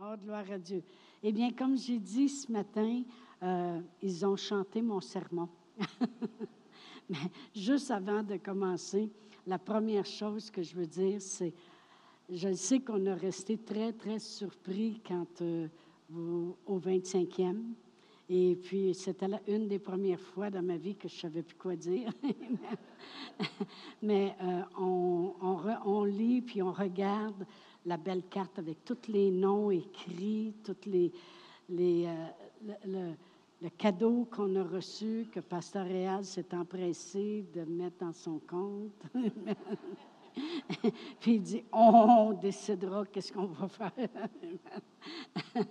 Oh, gloire à Dieu. Eh bien, comme j'ai dit ce matin, euh, ils ont chanté mon sermon. Mais juste avant de commencer, la première chose que je veux dire, c'est, je sais qu'on a resté très, très surpris quand euh, au 25e. Et puis, c'était une des premières fois dans ma vie que je ne savais plus quoi dire. Mais euh, on, on, lit, puis on regarde la belle carte avec tous les noms écrits, tous les, les, euh, le, cadeau qu'on a reçu, que Pasteur Réal s'est empressé de mettre dans son compte. Puis il dit, on décidera qu'est-ce qu'on va faire.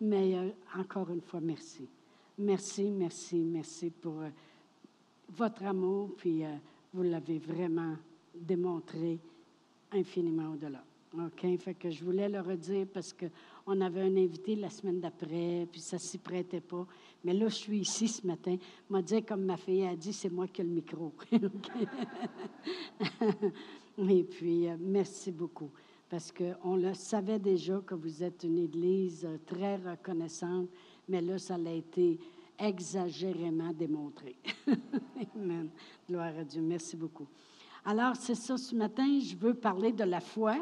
Mais euh, encore une fois, merci. Merci, merci, merci pour euh, votre amour. Puis vous l'avez vraiment démontré infiniment au-delà. OK? Fait que je voulais le redire parce qu'on avait un invité la semaine d'après, puis ça ne s'y prêtait pas. Mais là, je suis ici ce matin. M'a dit, comme ma fille a dit, c'est moi qui ai le micro. Et puis, euh, merci beaucoup. Parce qu'on le savait déjà que vous êtes une église euh, très reconnaissante, mais là, ça a été exagérément démontré. Amen. Gloire à Dieu. Merci beaucoup. Alors, c'est ça, ce matin, je veux parler de la foi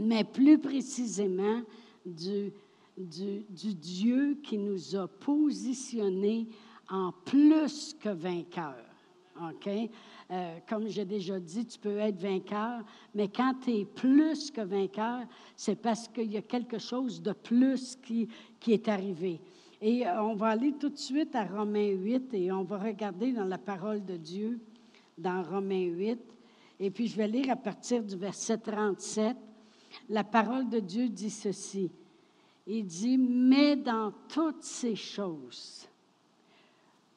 mais plus précisément du, Dieu qui nous a positionnés en plus que vainqueurs. OK? Euh, comme j'ai déjà dit, tu peux être vainqueur, mais quand tu es plus que vainqueur, c'est parce qu'il y a quelque chose de plus qui, qui est arrivé. Et euh, on va aller tout de suite à Romains 8 et on va regarder dans la parole de Dieu, dans Romains 8. Et puis je vais lire à partir du verset 37 la parole de Dieu dit ceci. Il dit, mais dans toutes ces choses,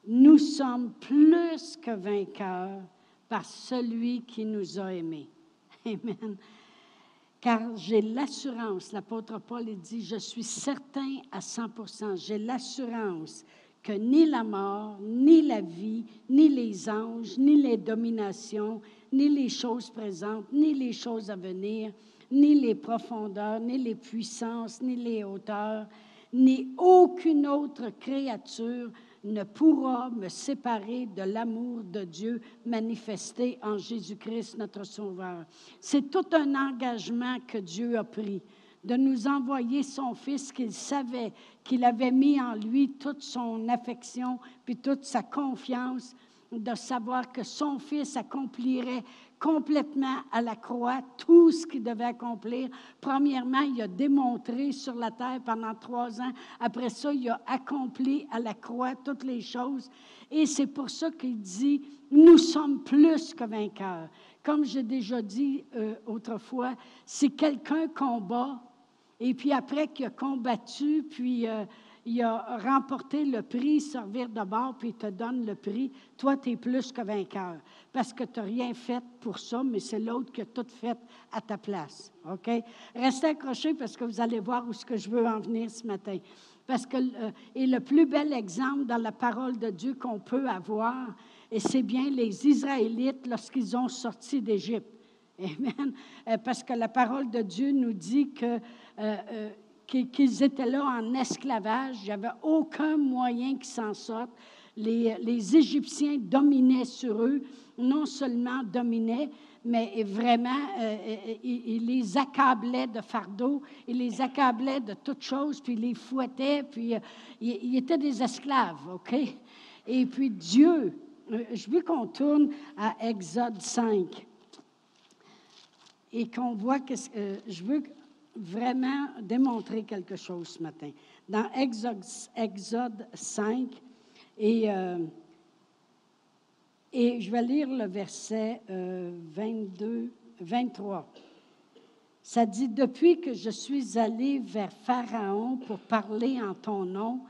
nous sommes plus que vainqueurs par celui qui nous a aimés. Amen. Car j'ai l'assurance, l'apôtre Paul dit, je suis certain à 100%, j'ai l'assurance que ni la mort, ni la vie, ni les anges, ni les dominations, ni les choses présentes, ni les choses à venir, ni les profondeurs, ni les puissances, ni les hauteurs, ni aucune autre créature ne pourra me séparer de l'amour de Dieu manifesté en Jésus-Christ, notre Sauveur. C'est tout un engagement que Dieu a pris de nous envoyer son Fils qu'il savait qu'il avait mis en lui toute son affection, puis toute sa confiance, de savoir que son Fils accomplirait complètement à la croix tout ce qu'il devait accomplir. Premièrement, il a démontré sur la terre pendant trois ans. Après ça, il a accompli à la croix toutes les choses. Et c'est pour ça qu'il dit, nous sommes plus que vainqueurs. Comme j'ai déjà dit euh, autrefois, si quelqu'un combat, et puis après qu'il a combattu, puis... Euh, il a remporté le prix, servir de bord, puis il te donne le prix. Toi, tu es plus que vainqueur parce que tu n'as rien fait pour ça, mais c'est l'autre qui a tout fait à ta place. OK? Restez accrochés parce que vous allez voir où ce que je veux en venir ce matin. Parce que, euh, et le plus bel exemple dans la parole de Dieu qu'on peut avoir, et c'est bien les Israélites lorsqu'ils ont sorti d'Égypte. Amen. Euh, parce que la parole de Dieu nous dit que euh, qu'ils étaient là en esclavage. Il n'y avait aucun moyen qu'ils s'en sortent. Les, Égyptiens dominaient sur eux, non seulement dominaient, mais vraiment, euh, euh, ils, les accablaient de fardeaux, ils les accablaient de toutes choses, puis ils les fouettaient, puis euh, ils, étaient des esclaves, OK? Et puis Dieu, je veux qu'on tourne à Exode 5 et qu'on voit que je veux vraiment démontrer quelque chose ce matin. Dans Exode, 5, et, euh, et je vais lire le verset 22, euh, 23. Ça dit, Depuis que je suis allé vers Pharaon pour parler en ton nom,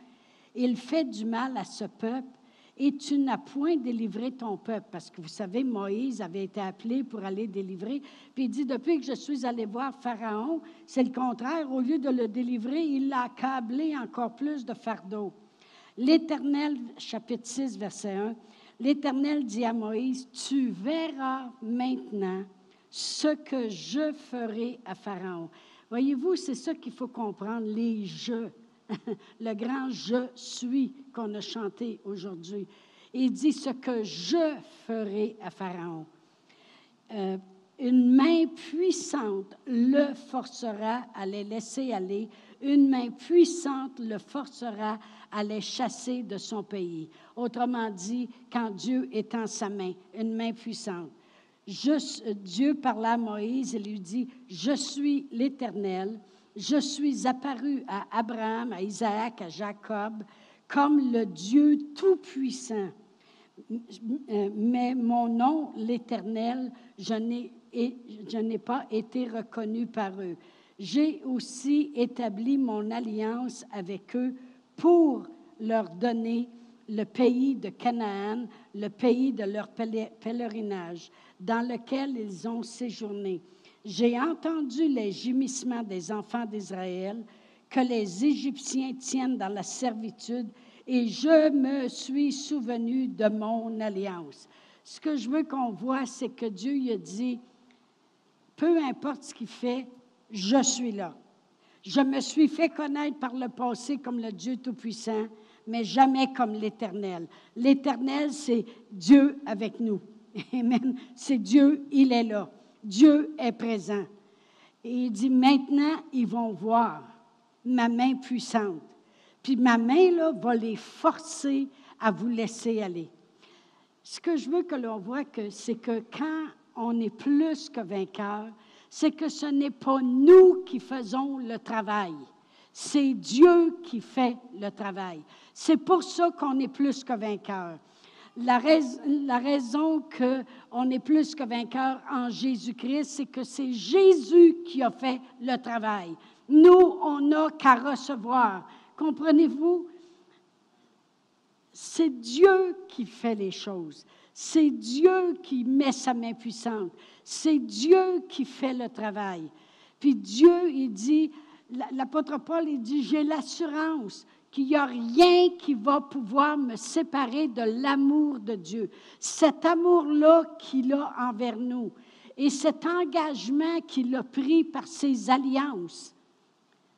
il fait du mal à ce peuple et tu n'as point délivré ton peuple. Parce que vous savez, Moïse avait été appelé pour aller délivrer. Puis il dit, depuis que je suis allé voir Pharaon, c'est le contraire. Au lieu de le délivrer, il l'a accablé encore plus de fardeau. L'Éternel, chapitre 6, verset 1, l'Éternel dit à Moïse, tu verras maintenant ce que je ferai à Pharaon. Voyez-vous, c'est ça qu'il faut comprendre, les je. Le grand je suis qu'on a chanté aujourd'hui. Il dit ce que je ferai à Pharaon. Euh, une main puissante le forcera à les laisser aller. Une main puissante le forcera à les chasser de son pays. Autrement dit, quand Dieu est en sa main, une main puissante. Dieu parla à Moïse et lui dit, Je suis l'Éternel, je suis apparu à Abraham, à Isaac, à Jacob, comme le Dieu Tout-Puissant. Mais mon nom, l'Éternel, je n'ai pas été reconnu par eux. J'ai aussi établi mon alliance avec eux pour leur donner le pays de Canaan, le pays de leur pèlerinage, dans lequel ils ont séjourné. J'ai entendu les gémissements des enfants d'Israël que les Égyptiens tiennent dans la servitude et je me suis souvenu de mon alliance. Ce que je veux qu'on voit, c'est que Dieu a dit, peu importe ce qu'il fait, je suis là. Je me suis fait connaître par le passé comme le Dieu Tout-Puissant, mais jamais comme l'Éternel. L'Éternel, c'est Dieu avec nous. Amen. C'est Dieu, il est là. Dieu est présent. Et il dit, maintenant, ils vont voir ma main puissante. Puis ma main, là, va les forcer à vous laisser aller. Ce que je veux que l'on voit, c'est que quand on est plus que vainqueur, c'est que ce n'est pas nous qui faisons le travail, c'est Dieu qui fait le travail. C'est pour ça qu'on est plus que vainqueur. La, la raison qu'on est plus que vainqueur en Jésus-Christ, c'est que c'est Jésus qui a fait le travail. Nous, on n'a qu'à recevoir. Comprenez-vous? C'est Dieu qui fait les choses. C'est Dieu qui met sa main puissante. C'est Dieu qui fait le travail. Puis Dieu, il dit, l'apôtre Paul, il dit, j'ai l'assurance qu'il n'y a rien qui va pouvoir me séparer de l'amour de Dieu. Cet amour-là qu'il a envers nous et cet engagement qu'il a pris par ses alliances.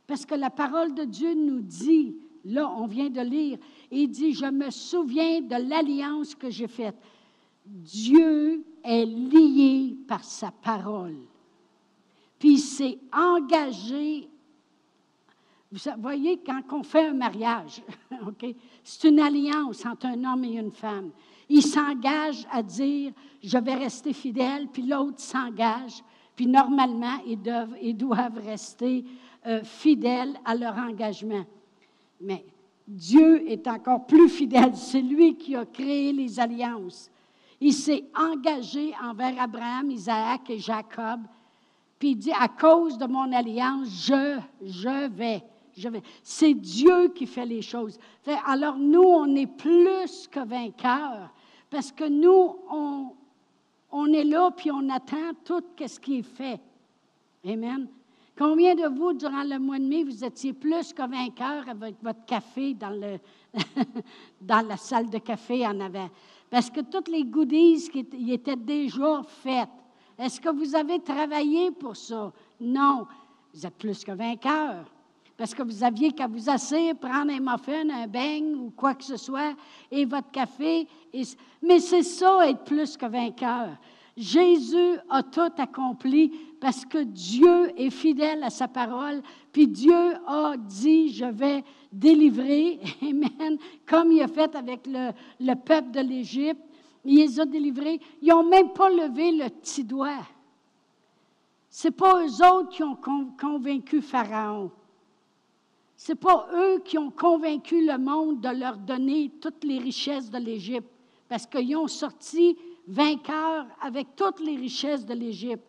Parce que la parole de Dieu nous dit, là, on vient de lire, il dit, je me souviens de l'alliance que j'ai faite. Dieu est lié par sa parole. Puis il s'est engagé. Vous voyez, quand on fait un mariage, c'est une alliance entre un homme et une femme. Il s'engage à dire, je vais rester fidèle, puis l'autre s'engage, puis normalement, ils doivent, ils doivent rester euh, fidèles à leur engagement. Mais Dieu est encore plus fidèle. C'est lui qui a créé les alliances. Il s'est engagé envers Abraham, Isaac et Jacob. Puis il dit, à cause de mon alliance, je, je vais. C'est Dieu qui fait les choses. Alors nous, on est plus que vainqueurs parce que nous, on, on est là puis on attend tout ce qui est fait. Amen. Combien de vous, durant le mois de mai, vous étiez plus que vainqueurs avec votre café dans, le dans la salle de café en avant? Parce que toutes les goodies qui étaient déjà faites. Est-ce que vous avez travaillé pour ça? Non. Vous êtes plus que vainqueur. Parce que vous aviez qu'à vous asseoir, prendre un muffin, un beigne ou quoi que ce soit, et votre café. Mais c'est ça, être plus que vainqueur. Jésus a tout accompli parce que Dieu est fidèle à sa parole, puis Dieu a dit, je vais délivrer, Amen, comme il a fait avec le, le peuple de l'Égypte. Il les a délivrés. Ils n'ont même pas levé le petit doigt. Ce n'est pas eux autres qui ont convaincu Pharaon. Ce n'est pas eux qui ont convaincu le monde de leur donner toutes les richesses de l'Égypte, parce qu'ils ont sorti vainqueurs avec toutes les richesses de l'Égypte.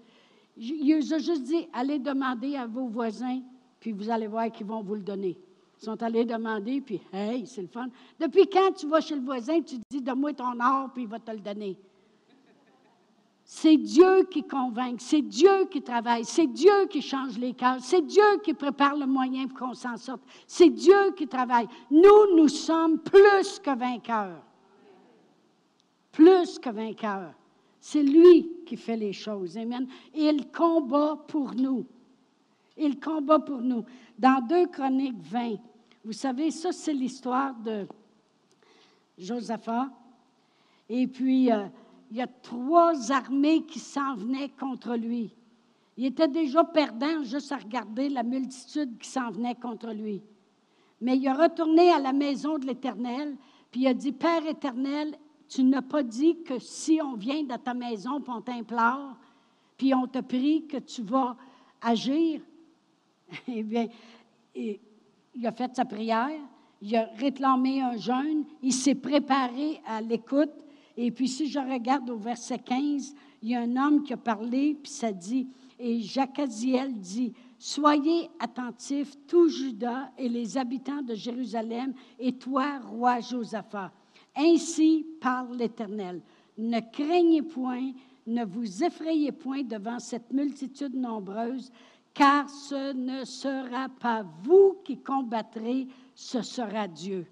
Il les a juste dit, allez demander à vos voisins, puis vous allez voir qu'ils vont vous le donner. Ils sont allés demander, puis hey, c'est le fun. Depuis quand tu vas chez le voisin, tu dis, donne-moi ton or, puis il va te le donner. C'est Dieu qui convainc, c'est Dieu qui travaille, c'est Dieu qui change les cœurs, c'est Dieu qui prépare le moyen pour qu'on s'en sorte, c'est Dieu qui travaille. Nous, nous sommes plus que vainqueurs. Plus que vainqueurs. C'est lui qui fait les choses. Amen. Il combat pour nous. Il combat pour nous. Dans 2 Chroniques 20, vous savez, ça, c'est l'histoire de Josaphat. Et puis, euh, il y a trois armées qui s'en venaient contre lui. Il était déjà perdant juste à regarder la multitude qui s'en venait contre lui. Mais il est retourné à la maison de l'Éternel, puis il a dit, Père éternel, tu n'as pas dit que si on vient dans ta maison, puis on t'implore, puis on te prie que tu vas agir. eh bien, il a fait sa prière, il a réclamé un jeûne, il s'est préparé à l'écoute. Et puis, si je regarde au verset 15, il y a un homme qui a parlé, puis ça dit, et Jacaziel dit, Soyez attentifs, tout Judas et les habitants de Jérusalem, et toi, roi Josaphat. Ainsi parle l'Éternel. Ne craignez point, ne vous effrayez point devant cette multitude nombreuse, car ce ne sera pas vous qui combattrez, ce sera Dieu.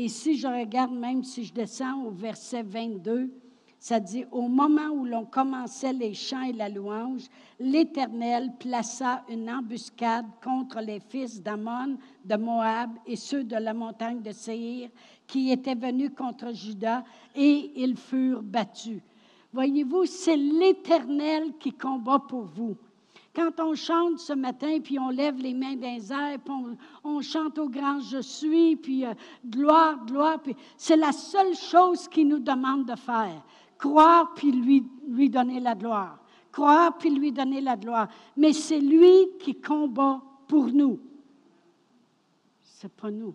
Et si je regarde, même si je descends au verset 22, ça dit, au moment où l'on commençait les chants et la louange, l'Éternel plaça une embuscade contre les fils d'Ammon, de Moab et ceux de la montagne de Séhir qui étaient venus contre Juda et ils furent battus. Voyez-vous, c'est l'Éternel qui combat pour vous. Quand on chante ce matin, puis on lève les mains dans les puis on, chante au grand Je suis, puis euh, gloire, gloire, puis c'est la seule chose qu'il nous demande de faire croire puis lui, lui donner la gloire. Croire puis lui donner la gloire. Mais c'est lui qui combat pour nous. C'est pas nous.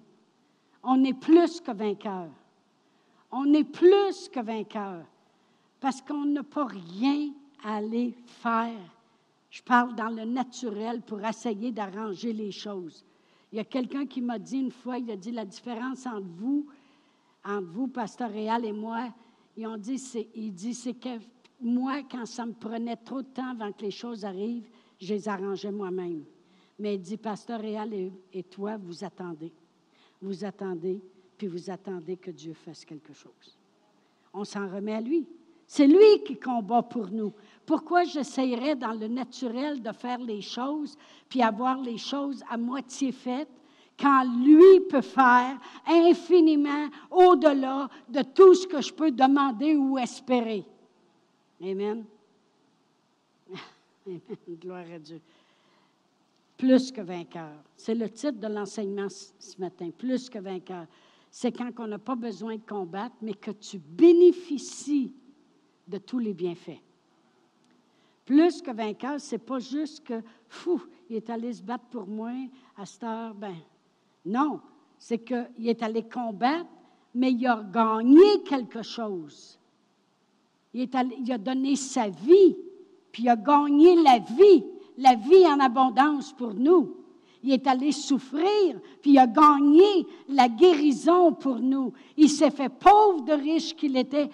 On est plus que vainqueurs. On est plus que vainqueurs. Parce qu'on n'a pas rien à aller faire. Je parle dans le naturel pour essayer d'arranger les choses. Il y a quelqu'un qui m'a dit une fois, il a dit la différence entre vous, entre vous, Pasteur Réal, et moi, ils ont dit, il dit, c'est que moi, quand ça me prenait trop de temps avant que les choses arrivent, je les arrangeais moi-même. Mais il dit, Pasteur Réal et, toi, vous attendez. Vous attendez, puis vous attendez que Dieu fasse quelque chose. On s'en remet à lui. C'est lui qui combat pour nous. Pourquoi j'essayerais dans le naturel de faire les choses, puis avoir les choses à moitié faites, quand lui peut faire infiniment au-delà de tout ce que je peux demander ou espérer? Amen. Amen. Gloire à Dieu. Plus que vainqueur. C'est le titre de l'enseignement ce matin. Plus que vainqueur. C'est quand on n'a pas besoin de combattre, mais que tu bénéficies de tous les bienfaits. Plus que vainqueur, c'est pas juste que, fou, il est allé se battre pour moi à cette heure, ben, non, c'est qu'il est allé combattre, mais il a gagné quelque chose. Il, a donné sa vie, puis il a gagné la vie, la vie en abondance pour nous. Il est allé souffrir, puis il a gagné la guérison pour nous. Il s'est fait pauvre de riche qu'il était,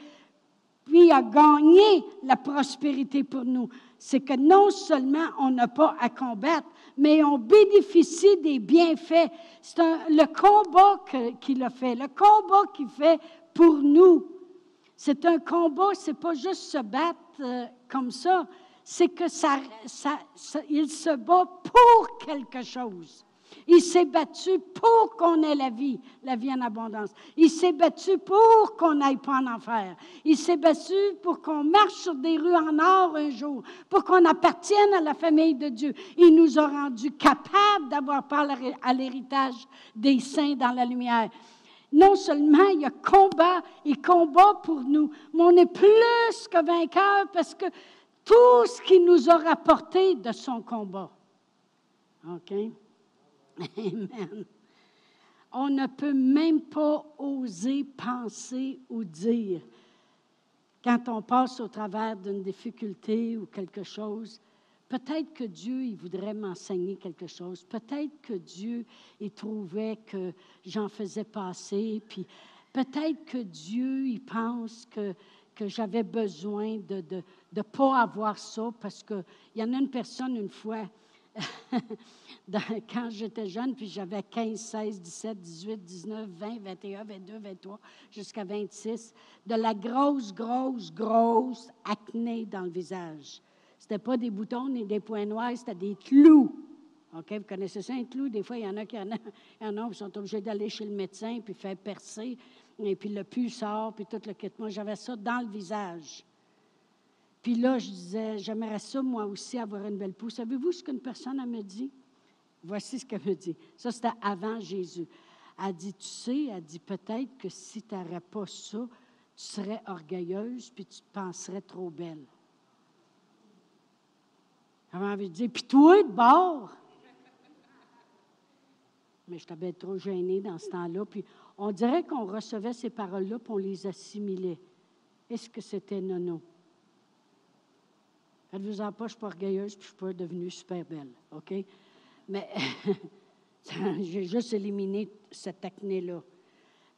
puis a gagné la prospérité pour nous. C'est que non seulement on n'a pas à combattre, mais on bénéficie des bienfaits. C'est le combat qu'il a fait, le combat qu'il fait pour nous. C'est un combat, c'est pas juste se battre euh, comme ça, c'est que ça, ça, il se bat pour quelque chose. Il s'est battu pour qu'on ait la vie, la vie en abondance. Il s'est battu pour qu'on n'aille pas en enfer. Il s'est battu pour qu'on marche sur des rues en or un jour, pour qu'on appartienne à la famille de Dieu. Il nous a rendus capables d'avoir part à l'héritage des saints dans la lumière. Non seulement il y a combat, il combat pour nous, mais on est plus que vainqueurs parce que tout ce qu'il nous a rapporté de son combat. OK? Amen. On ne peut même pas oser penser ou dire quand on passe au travers d'une difficulté ou quelque chose. Peut-être que Dieu, il voudrait m'enseigner quelque chose. Peut-être que Dieu, il trouvait que j'en faisais passer. Puis peut-être que Dieu, il pense que, que j'avais besoin de ne de, de pas avoir ça parce qu'il y en a une personne une fois, quand j'étais jeune, puis j'avais 15, 16, 17, 18, 19, 20, 21, 22, 23, jusqu'à 26, de la grosse, grosse, grosse acné dans le visage. C'était pas des boutons ni des points noirs, c'était des clous. OK, vous connaissez ça, un clou? Des fois, il y en a qui en, ont, qui sont obligés d'aller chez le médecin puis faire percer, et puis le pu sort, puis tout le kit. Moi, j'avais ça dans le visage. Puis là, je disais, j'aimerais ça, moi aussi, avoir une belle peau. Savez-vous ce qu'une personne me dit? Voici ce qu'elle me dit. Ça, c'était avant Jésus. Elle dit, tu sais, elle dit, peut-être que si tu n'aurais pas ça, tu serais orgueilleuse, puis tu te penserais trop belle. Elle envie de dire, puis toi, de bord. Mais je t'avais trop gênée dans ce temps-là. Puis on dirait qu'on recevait ces paroles-là, puis on les assimilait. Est-ce que c'était nono? Elle vous en pas, je suis pas orgueilleuse, puis je suis pas devenue super belle, OK? Mais j'ai juste éliminé cette acné-là.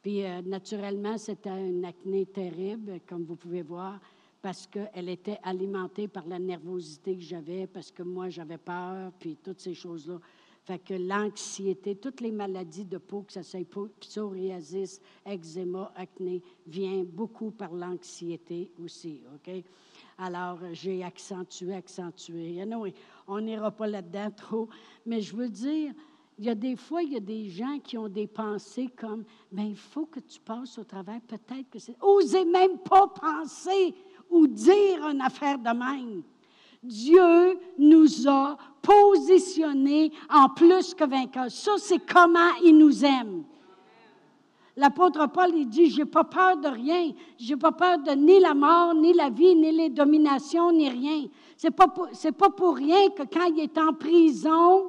Puis euh, naturellement, c'était une acné terrible, comme vous pouvez voir, parce qu'elle était alimentée par la nervosité que j'avais, parce que moi, j'avais peur, puis toutes ces choses-là. Fait que l'anxiété, toutes les maladies de peau, que ça soit psoriasis, eczéma, acné, vient beaucoup par l'anxiété aussi, OK? Alors, j'ai accentué, accentué. on n'ira pas là-dedans trop, mais je veux dire, il y a des fois, il y a des gens qui ont des pensées comme, mais ben, il faut que tu passes au travers, peut-être que c'est... Osez même pas penser ou dire une affaire de même. Dieu nous a positionnés en plus que vainqueurs. Ça, c'est comment il nous aime. L'apôtre Paul, il dit, j'ai pas peur de rien. J'ai pas peur de ni la mort, ni la vie, ni les dominations, ni rien. C'est pas pas pour rien que quand il est en prison,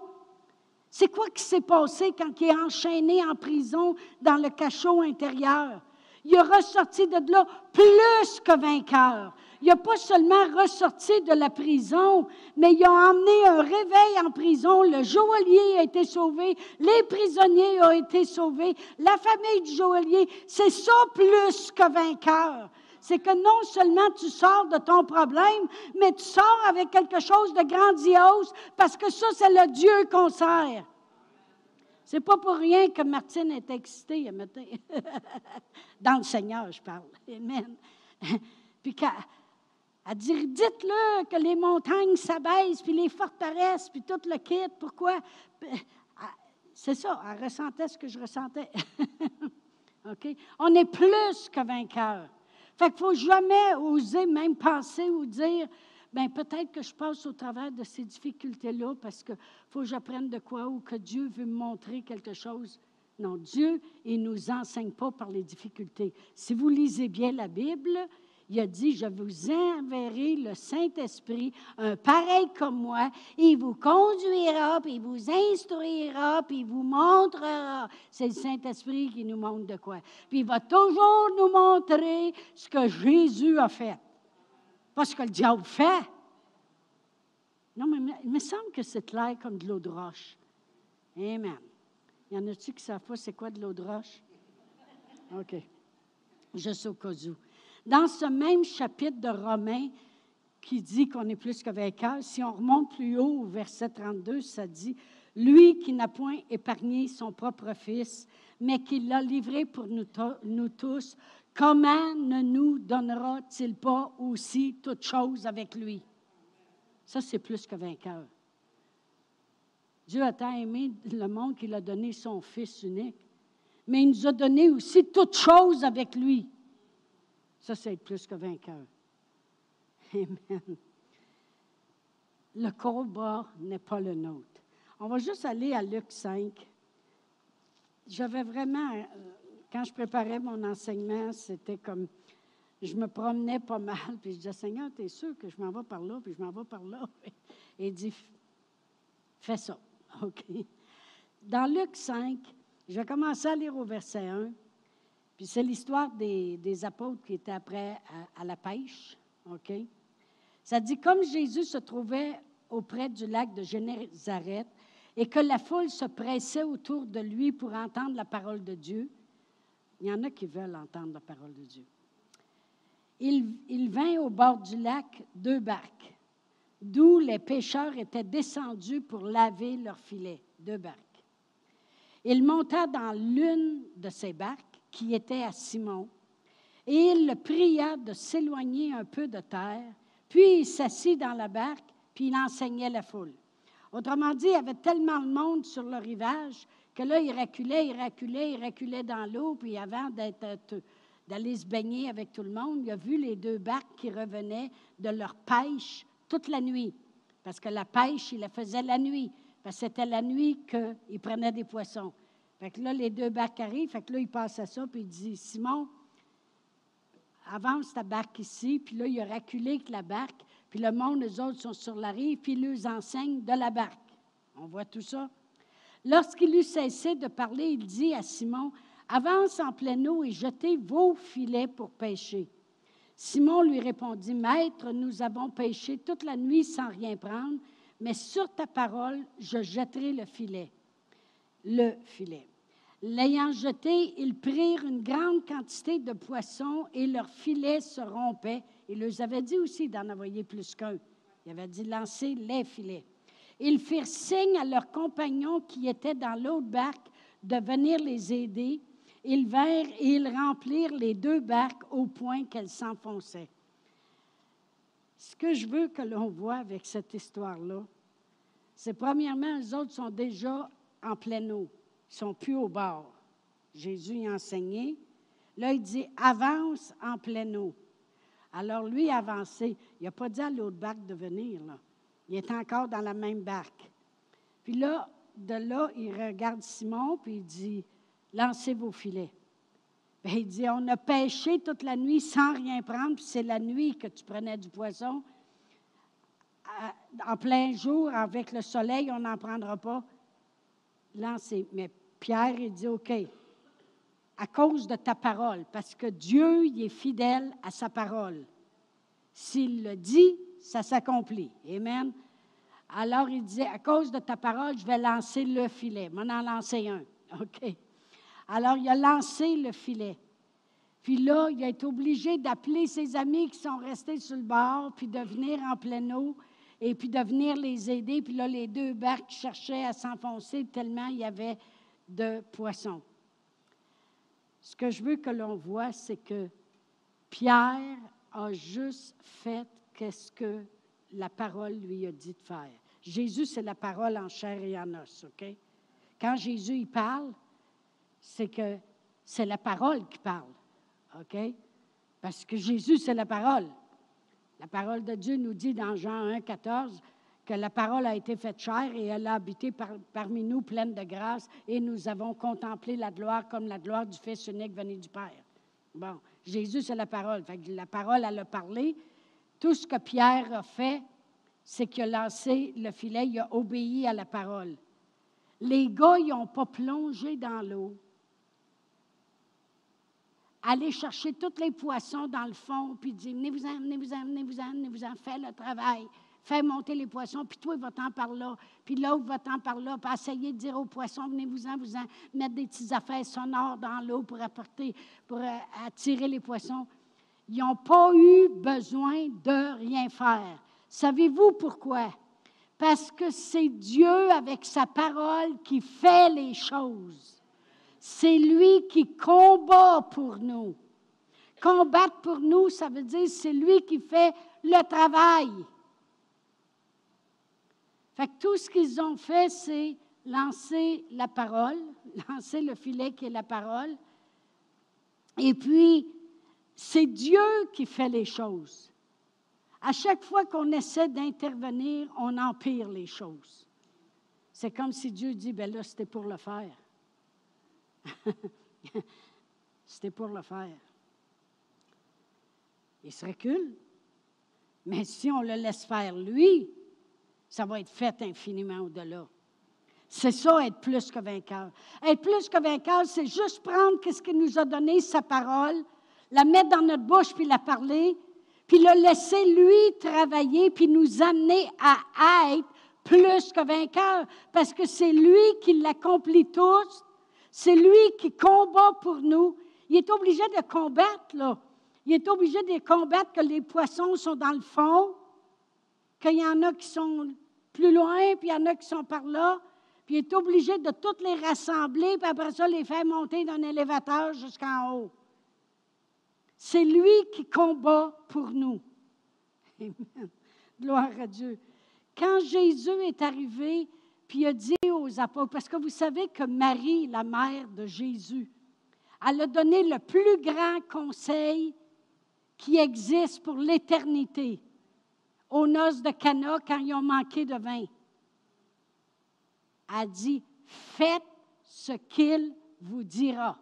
c'est quoi qui s'est passé quand il est enchaîné en prison dans le cachot intérieur? Il est ressorti de là plus que vainqueur il n'a pas seulement ressorti de la prison, mais il a emmené un réveil en prison. Le joaillier a été sauvé, les prisonniers ont été sauvés, la famille du joaillier. C'est ça plus que vainqueur. C'est que non seulement tu sors de ton problème, mais tu sors avec quelque chose de grandiose parce que ça, c'est le Dieu qu'on sert. C'est pas pour rien que Martine est excitée, dans le Seigneur, je parle. Amen. Puis elle dit Dites-le que les montagnes s'abaissent, puis les forteresses, puis tout le kit. Pourquoi? C'est ça, elle ressentait ce que je ressentais. OK? On est plus que vainqueurs. Fait qu'il ne faut jamais oser même penser ou dire Bien, peut-être que je passe au travers de ces difficultés-là parce qu'il faut que j'apprenne de quoi ou que Dieu veut me montrer quelque chose. Non, Dieu, il ne nous enseigne pas par les difficultés. Si vous lisez bien la Bible, il a dit, je vous enverrai le Saint-Esprit, un pareil comme moi. Il vous conduira, puis il vous instruira, puis il vous montrera. C'est le Saint-Esprit qui nous montre de quoi. Puis il va toujours nous montrer ce que Jésus a fait. Pas ce que le diable fait. Non, mais il me semble que c'est clair comme de l'eau de roche. Amen. Y en a-tu qui savent pas c'est quoi de l'eau de roche? OK. Juste au cas où. Dans ce même chapitre de Romains qui dit qu'on est plus que vainqueur, si on remonte plus haut au verset 32, ça dit Lui qui n'a point épargné son propre Fils, mais qui l'a livré pour nous, tous, comment ne nous donnera-t-il pas aussi toutes choses avec lui? Ça, c'est plus que vainqueur. Dieu a tant aimé le monde qu'il a donné son Fils unique, mais il nous a donné aussi toutes choses avec lui. Ça, c'est plus que vainqueur. Amen. Le combat n'est pas le nôtre. On va juste aller à Luc 5. J'avais vraiment, euh, quand je préparais mon enseignement, c'était comme, je me promenais pas mal, puis je disais, Seigneur, tu es sûr que je m'en vais par là, puis je m'en vais par là? Et il dit, fais ça. OK. Dans Luc 5, je vais à lire au verset 1. Puis c'est l'histoire des, apôtres qui étaient après à, la pêche. OK? Ça dit comme Jésus se trouvait auprès du lac de Génézareth et que la foule se pressait autour de lui pour entendre la parole de Dieu. Il y en a qui veulent entendre la parole de Dieu. Il, il vint au bord du lac deux barques, d'où les pêcheurs étaient descendus pour laver leurs filets, deux barques. Il monta dans l'une de ces barques qui était à Simon. Et il le pria de s'éloigner un peu de terre, puis il s'assit dans la barque puis il enseignait la foule. Autrement dit, il y avait tellement de monde sur le rivage que là, il reculait, il reculait, il reculait dans l'eau, puis avant d'être d'aller se baigner avec tout le monde, il a vu les deux barques qui revenaient de leur pêche toute la nuit. Parce que la pêche, il la faisait la nuit. Parce que c'était la nuit qu'il prenait des poissons. Fait que là, les deux barques arrivent. Fait que là, il passe à ça, puis il dit Simon, avance ta barque ici. Puis là, il a reculé avec la barque. Puis le monde, les autres sont sur la rive, puis il les enseigne de la barque. On voit tout ça. Lorsqu'il eut cessé de parler, il dit à Simon Avance en pleine eau et jetez vos filets pour pêcher. Simon lui répondit, Maître, nous avons pêché toute la nuit sans rien prendre, mais sur ta parole, je jetterai le filet. Le filet. L'ayant jeté, ils prirent une grande quantité de poissons et leurs filets se rompaient. Il leur avait dit aussi d'en envoyer plus qu'un. Il avait dit lancer les filets. Ils firent signe à leurs compagnons qui étaient dans l'autre barque de venir les aider ils vinrent et ils remplirent les deux barques au point qu'elles s'enfonçaient. Ce que je veux que l'on voit avec cette histoire-là, c'est premièrement, les autres sont déjà en pleine eau. Sont plus au bord. Jésus y enseigné. Là, il dit avance en pleine eau. Alors, lui, a avancé. Il n'a pas dit à l'autre barque de venir. Il est encore dans la même barque. Puis là, de là, il regarde Simon, puis il dit lancez vos filets. Ben, il dit, on a pêché toute la nuit sans rien prendre, puis c'est la nuit que tu prenais du poisson. En plein jour, avec le soleil, on n'en prendra pas. Lancez. Mais Pierre, il dit, OK, à cause de ta parole, parce que Dieu, il est fidèle à sa parole. S'il le dit, ça s'accomplit. Amen. Alors il dit, à cause de ta parole, je vais lancer le filet. M'en en lancer un. OK. Alors, il a lancé le filet. Puis là, il a été obligé d'appeler ses amis qui sont restés sur le bord, puis de venir en pleine eau, et puis de venir les aider. Puis là, les deux barques cherchaient à s'enfoncer tellement il y avait de poissons. Ce que je veux que l'on voit, c'est que Pierre a juste fait ce que la parole lui a dit de faire. Jésus, c'est la parole en chair et en os, OK? Quand Jésus, il parle, c'est que c'est la parole qui parle. OK? Parce que Jésus, c'est la parole. La parole de Dieu nous dit dans Jean 1, 14 que la parole a été faite chair et elle a habité parmi nous pleine de grâce et nous avons contemplé la gloire comme la gloire du Fils unique venu du Père. Bon, Jésus, c'est la parole. La parole, elle a parlé. Tout ce que Pierre a fait, c'est qu'il a lancé le filet, il a obéi à la parole. Les gars, ils n'ont pas plongé dans l'eau aller chercher tous les poissons dans le fond, puis dire, venez-vous-en, venez-vous-en, venez-vous-en, venez-vous-en, fais le travail, fais monter les poissons, puis toi, va-t'en par là, puis l'autre va-t'en par là, puis essayer de dire aux poissons, venez-vous-en, vous en, mettre des petites affaires sonores dans l'eau pour apporter, pour euh, attirer les poissons. Ils n'ont pas eu besoin de rien faire. Savez-vous pourquoi? Parce que c'est Dieu avec sa parole qui fait les choses. C'est lui qui combat pour nous. Combattre pour nous, ça veut dire c'est lui qui fait le travail. Fait que tout ce qu'ils ont fait, c'est lancer la parole, lancer le filet qui est la parole. Et puis, c'est Dieu qui fait les choses. À chaque fois qu'on essaie d'intervenir, on empire les choses. C'est comme si Dieu dit, ben là, c'était pour le faire. C'était pour le faire. Il se recule. Mais si on le laisse faire lui, ça va être fait infiniment au-delà. C'est ça, être plus que vainqueur. Être plus que vainqueur, c'est juste prendre ce qu'il nous a donné, sa parole, la mettre dans notre bouche, puis la parler, puis le laisser lui travailler, puis nous amener à être plus que vainqueur, parce que c'est lui qui l'accomplit tous, c'est lui qui combat pour nous. Il est obligé de combattre, là. Il est obligé de combattre que les poissons sont dans le fond, qu'il y en a qui sont plus loin, puis il y en a qui sont par là. Puis il est obligé de toutes les rassembler, puis après ça, les faire monter d'un élévateur jusqu'en haut. C'est lui qui combat pour nous. Amen. Gloire à Dieu. Quand Jésus est arrivé, puis il a dit aux apôtres, parce que vous savez que Marie, la mère de Jésus, elle a donné le plus grand conseil qui existe pour l'éternité aux noces de Cana quand ils ont manqué de vin. Elle dit, faites ce qu'il vous dira.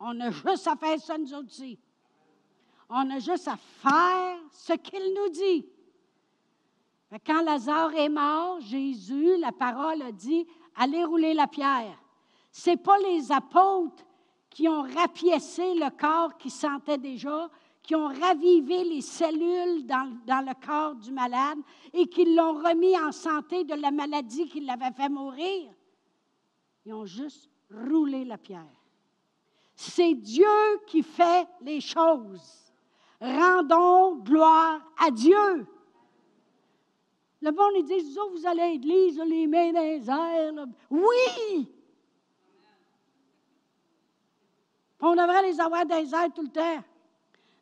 On a juste à faire ça nous aussi. On a juste à faire ce qu'il nous dit. Quand Lazare est mort, Jésus, la parole a dit, allez rouler la pierre. Ce n'est pas les apôtres qui ont rapiécé le corps qui sentait déjà, qui ont ravivé les cellules dans, le corps du malade et qui l'ont remis en santé de la maladie qui l'avait fait mourir. Ils ont juste roulé la pierre. C'est Dieu qui fait les choses. Rendons gloire à Dieu. Le monde, il dit, vous allez à l'église, les mains dans les airs. Oui! On devrait les avoir dans les airs tout le temps.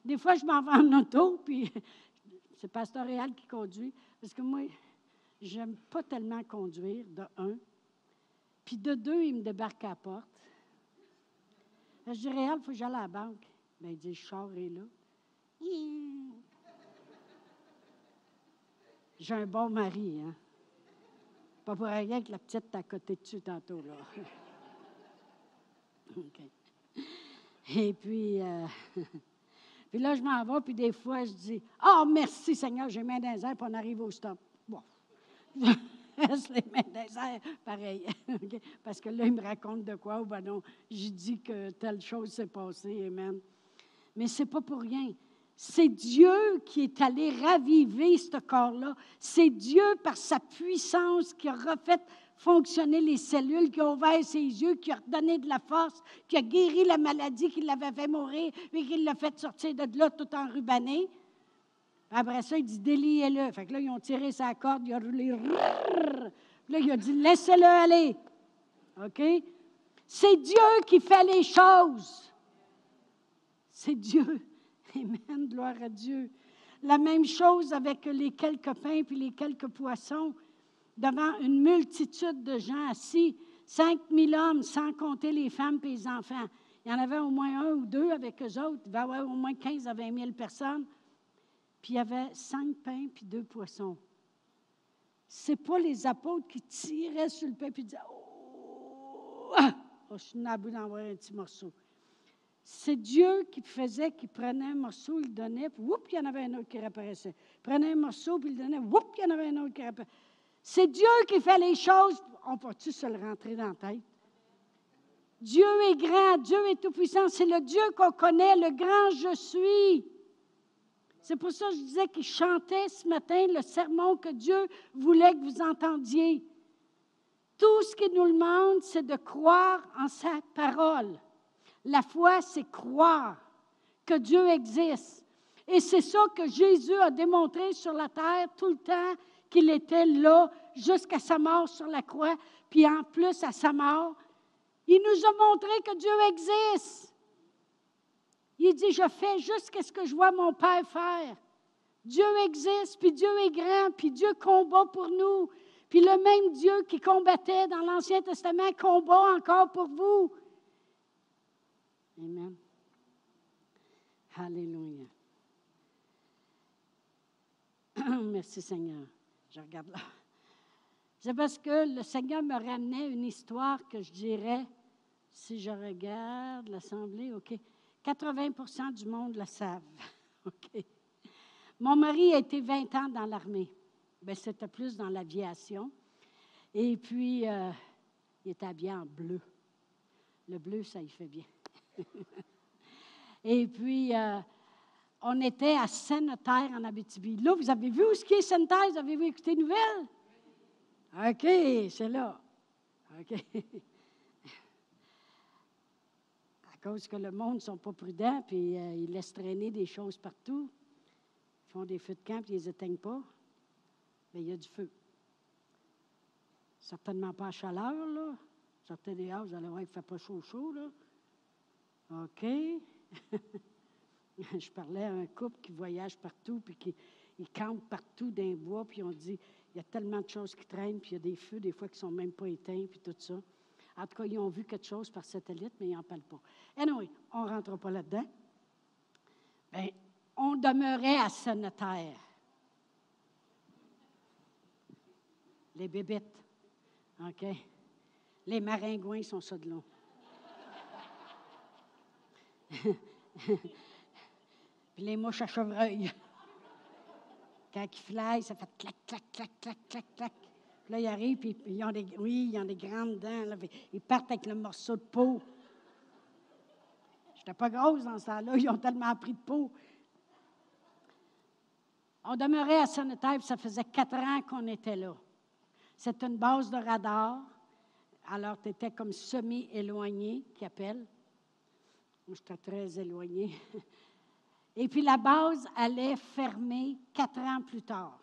Des fois, je m'en vais en auto, puis c'est Pasteur Réal qui conduit. Parce que moi, j'aime pas tellement conduire, de un. Puis de deux, il me débarque à la porte. Je dis, Réal, il faut que j'aille à la banque. Bien, il dit, je sors là. J'ai un bon mari, hein? Pas pour rien que la petite t'a côté dessus tantôt, là. OK. Et puis, euh, puis là, je m'en vais, puis des fois, je dis Ah, oh, merci Seigneur, j'ai main dans airs, puis on arrive au stop. Bon. les mains dans airs, pareil. Parce que là, il me raconte de quoi, ou ben non, j'ai dit que telle chose s'est passée, Amen. Mais c'est pas pour rien. C'est Dieu qui est allé raviver ce corps-là. C'est Dieu, par sa puissance, qui a refait fonctionner les cellules, qui a ouvert ses yeux, qui a redonné de la force, qui a guéri la maladie qui l'avait fait mourir et qui l'a fait sortir de là tout en rubané. Après ça, il dit déliez-le. Fait que là, ils ont tiré sa corde, il a roulé. Là, il a dit laissez-le aller. OK? C'est Dieu qui fait les choses. C'est Dieu. Amen, gloire à Dieu. La même chose avec les quelques pains puis les quelques poissons devant une multitude de gens assis, 5000 hommes, sans compter les femmes et les enfants. Il y en avait au moins un ou deux avec eux autres. Il y avait au moins 15 à 20 000 personnes. Puis il y avait cinq pains puis deux poissons. Ce n'est pas les apôtres qui tiraient sur le pain et disaient Oh, ah! oh je suis nabou d'envoyer un petit morceau. C'est Dieu qui faisait, qui prenait un morceau, il donnait, puis whoop, il y en avait un autre qui réapparaissait. Il prenait un morceau, puis il donnait, whoop, il y en avait un autre qui réapparaissait. C'est Dieu qui fait les choses. On peut-tu se le rentrer dans la tête? Dieu est grand, Dieu est tout-puissant. C'est le Dieu qu'on connaît, le grand je suis. C'est pour ça que je disais qu'il chantait ce matin le sermon que Dieu voulait que vous entendiez. Tout ce qu'il nous demande, c'est de croire en sa parole. La foi, c'est croire que Dieu existe. Et c'est ça que Jésus a démontré sur la terre tout le temps qu'il était là jusqu'à sa mort sur la croix, puis en plus à sa mort. Il nous a montré que Dieu existe. Il dit, je fais juste ce que je vois mon Père faire. Dieu existe, puis Dieu est grand, puis Dieu combat pour nous. Puis le même Dieu qui combattait dans l'Ancien Testament combat encore pour vous. Amen. Alléluia. Merci Seigneur. Je regarde là. C'est parce que le Seigneur me ramenait une histoire que je dirais, si je regarde l'Assemblée, OK, 80% du monde la savent. OK. Mon mari a été 20 ans dans l'armée. Bien, c'était plus dans l'aviation. Et puis, euh, il était habillé en bleu. Le bleu, ça y fait bien. Et puis, euh, on était à Sainte-Terre en Abitibi. Là, vous avez vu où ce qui est Sainte-Terre? Vous avez vu écouté les nouvelles? OK, c'est là. OK. à cause que le monde ne sont pas prudents, puis euh, ils laissent traîner des choses partout. Ils font des feux de camp, puis ils ne les éteignent pas. Mais il y a du feu. Certainement pas à chaleur, là. Sortez dehors, vous allez voir, il ne fait pas chaud, chaud, là. OK. je parlais à un couple qui voyage partout, puis qui ils campent partout dans les bois, puis on dit, Il y a tellement de choses qui traînent, puis il y a des feux, des fois, qui ne sont même pas éteints, puis tout ça. En tout cas, ils ont vu quelque chose par satellite, mais ils n'en parlent pas. Anyway, on ne rentre pas là-dedans. Bien, on demeurait à Sonneterre. Les bébites. OK? Les maringouins sont ça de long. Puis les mouches à chevreuil. Quand ils fly, ça fait clac, clac, clac, clac, clac, clac. Puis là, ils arrivent, puis ils ont des, oui, ils ont des grandes dents. Ils partent avec le morceau de peau. Je n'étais pas grosse dans ce temps-là. Ils ont tellement pris de peau. On demeurait à Sonneterre, ça faisait quatre ans qu'on était là. C'est une base de radar. Alors, tu étais comme semi-éloigné, qui appelle. Moi, j'étais très éloigné. Et puis la base allait fermer quatre ans plus tard.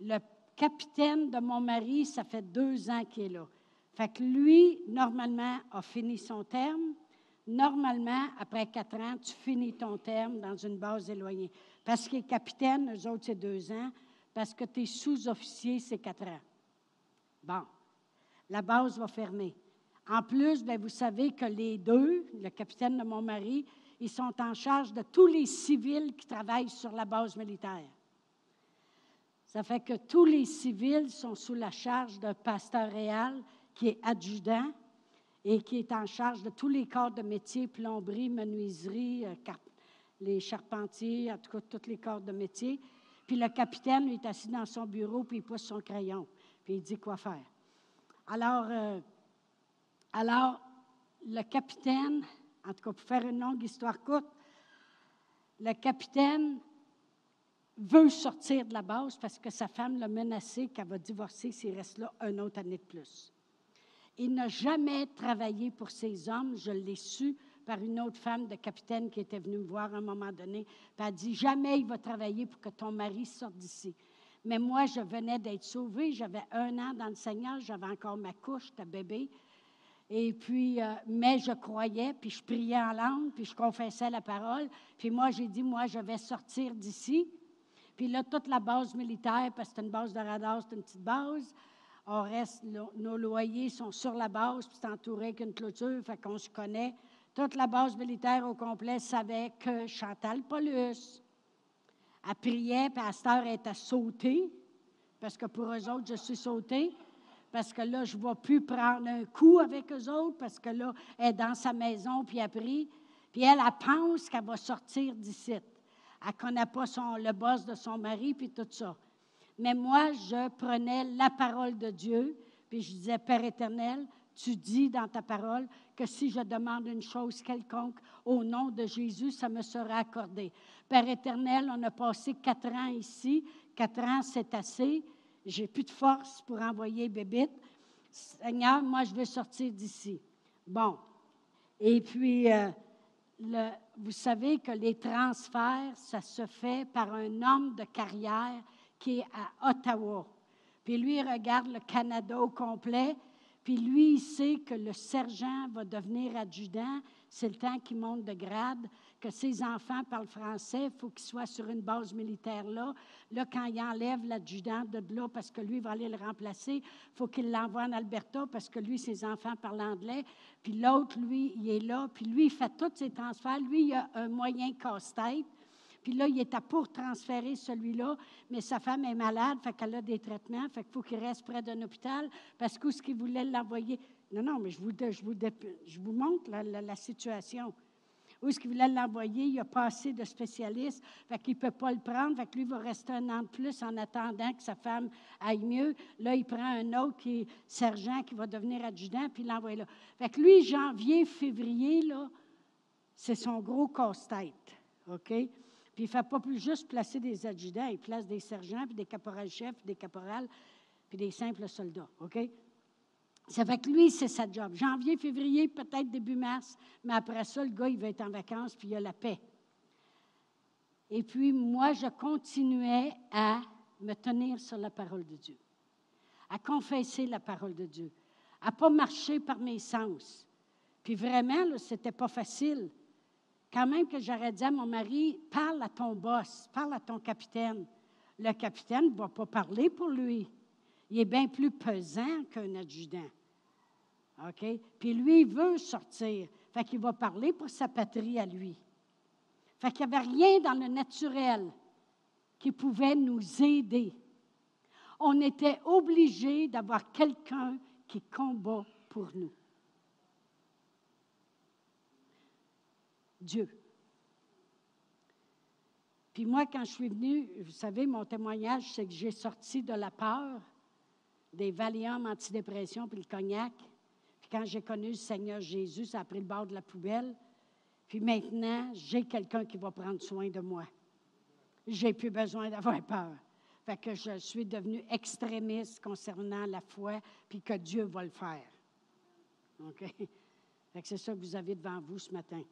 Le capitaine de mon mari, ça fait deux ans qu'il est là. Fait que lui, normalement, a fini son terme. Normalement, après quatre ans, tu finis ton terme dans une base éloignée. Parce est capitaine, eux autres, c'est deux ans. Parce que tu es sous-officier, c'est quatre ans. Bon, la base va fermer. En plus, bien, vous savez que les deux, le capitaine de mon mari, ils sont en charge de tous les civils qui travaillent sur la base militaire. Ça fait que tous les civils sont sous la charge d'un pasteur réel qui est adjudant et qui est en charge de tous les corps de métier, plomberie, menuiserie, euh, les charpentiers, en tout cas tous les corps de métier. Puis le capitaine, lui, est assis dans son bureau, puis il pousse son crayon, puis il dit quoi faire. Alors, euh, alors le capitaine en tout cas, pour faire une longue histoire courte, le capitaine veut sortir de la base parce que sa femme l'a menacé qu'elle va divorcer s'il reste là une autre année de plus. Il n'a jamais travaillé pour ces hommes, je l'ai su par une autre femme de capitaine qui était venue me voir à un moment donné. Elle a dit Jamais il va travailler pour que ton mari sorte d'ici. Mais moi, je venais d'être sauvée, j'avais un an dans le Seigneur, j'avais encore ma couche, ta bébé. Et puis, euh, mais je croyais, puis je priais en langue, puis je confessais la parole. Puis moi, j'ai dit, moi, je vais sortir d'ici. Puis là, toute la base militaire, parce que c'est une base de radar, c'est une petite base. On reste, nos loyers sont sur la base, puis c'est entouré qu'une clôture, fait qu'on se connaît. Toute la base militaire au complet savait que Chantal Paulus, elle priait, puis à cette heure, elle parce que pour eux autres, je suis sautée parce que là, je ne vais plus prendre un coup avec eux autres, parce que là, elle est dans sa maison, puis elle prie. Puis elle, elle pense qu'elle va sortir d'ici. Elle ne connaît pas le boss de son mari, puis tout ça. Mais moi, je prenais la parole de Dieu, puis je disais, Père éternel, tu dis dans ta parole que si je demande une chose quelconque au nom de Jésus, ça me sera accordé. Père éternel, on a passé quatre ans ici. Quatre ans, c'est assez j'ai plus de force pour envoyer bébite. Seigneur, moi, je veux sortir d'ici. Bon. Et puis, euh, vous savez que les transferts, ça se fait par un homme de carrière qui est à Ottawa. Puis lui, il regarde le Canada au complet, puis lui, il sait que le sergent va devenir adjudant. C'est le temps qu'il monte de grade, que ses enfants parlent français. Il faut qu'ils soient sur une base militaire là. Là, quand il enlève l'adjudant de là, parce que lui va aller le remplacer, faut qu'il l'envoie en Alberta parce que lui, ses enfants parlent anglais. Puis l'autre, lui, il est là. Puis lui, il fait tous ses transferts. Lui, il a un moyen casse-tête. Puis là, il était pour transférer celui-là, mais sa femme est malade, fait qu'elle a des traitements, fait qu'il faut qu'il reste près d'un hôpital, parce que ce qu'il voulait l'envoyer. Non, non, mais je vous, je vous montre la, situation. Où est-ce qu'il voulait l'envoyer? Il a pas assez de spécialistes, fait qu'il ne peut pas le prendre, fait que lui va rester un an de plus en attendant que sa femme aille mieux. Là, il prend un autre qui est sergent, qui va devenir adjudant, puis il l'envoie là. Fait que lui, janvier, février, là, c'est son gros casse-tête. OK? Puis il ne fait pas plus juste placer des adjudants, il place des sergents, puis des caporals-chefs, des caporales, puis des simples soldats. OK? Ça fait que lui, c'est sa job. Janvier, février, peut-être début mars, mais après ça, le gars, il va être en vacances, puis il a la paix. Et puis, moi, je continuais à me tenir sur la parole de Dieu, à confesser la parole de Dieu, à ne pas marcher par mes sens. Puis vraiment, ce n'était pas facile quand même que j'aurais dit à mon mari, parle à ton boss, parle à ton capitaine. le capitaine ne va pas parler pour lui. Il est bien plus pesant qu'un adjudant. OK? Puis lui, il veut sortir. Fait qu'il va parler pour sa patrie à lui. Fait qu'il n'y avait rien dans le naturel qui pouvait nous aider. On était obligé d'avoir quelqu'un qui combat pour nous. Dieu. Puis moi, quand je suis venue, vous savez, mon témoignage, c'est que j'ai sorti de la peur, des Valium antidépression puis le cognac. Puis quand j'ai connu le Seigneur Jésus, ça a pris le bord de la poubelle. Puis maintenant, j'ai quelqu'un qui va prendre soin de moi. J'ai plus besoin d'avoir peur. Fait que je suis devenue extrémiste concernant la foi, puis que Dieu va le faire. OK? Fait que c'est ça que vous avez devant vous ce matin.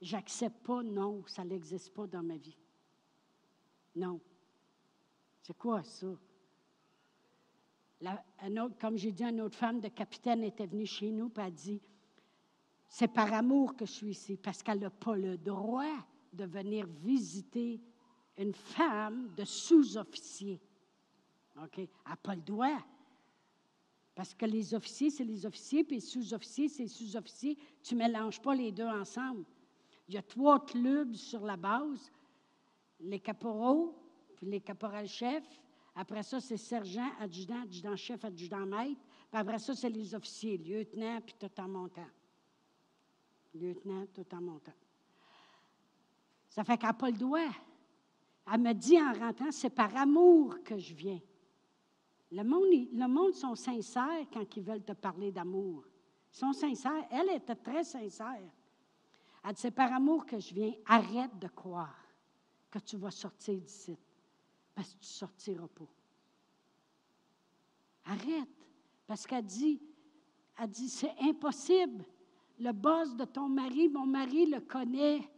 J'accepte pas, non, ça n'existe pas dans ma vie. Non. C'est quoi ça? Comme j'ai dit, une autre femme de capitaine était venue chez nous et a dit C'est par amour que je suis ici, parce qu'elle n'a pas le droit de venir visiter une femme de sous-officier. OK? Elle n'a pas le droit. Parce que les officiers, c'est les officiers, puis les sous-officiers, c'est les sous-officiers. Tu ne mélanges pas les deux ensemble. Il y a trois clubs sur la base les caporaux, puis les caporals-chefs. Après ça, c'est sergent, adjudant, adjudant-chef, adjudant-maître. Puis après ça, c'est les officiers, lieutenant, puis tout en montant. Lieutenant, tout en montant. Ça fait qu'elle n'a pas le doigt. Elle me dit en rentrant, c'est par amour que je viens. Le monde, le monde sont sincères quand ils veulent te parler d'amour. Ils sont sincères. Elle était très sincère. Elle dit, c'est par amour que je viens. Arrête de croire que tu vas sortir d'ici. Parce que tu ne sortiras pas. Arrête. Parce qu'elle dit, elle dit, c'est impossible. Le boss de ton mari, mon mari le connaît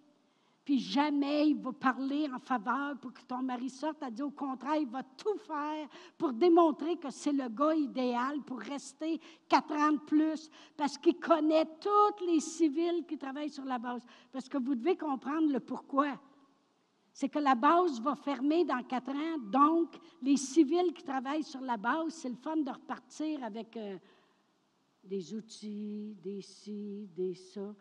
puis jamais il va parler en faveur pour que ton mari sorte. Elle dit au contraire, il va tout faire pour démontrer que c'est le gars idéal pour rester quatre ans de plus, parce qu'il connaît tous les civils qui travaillent sur la base. Parce que vous devez comprendre le pourquoi. C'est que la base va fermer dans quatre ans, donc les civils qui travaillent sur la base, c'est le fun de repartir avec euh, des outils, des ci, des ça.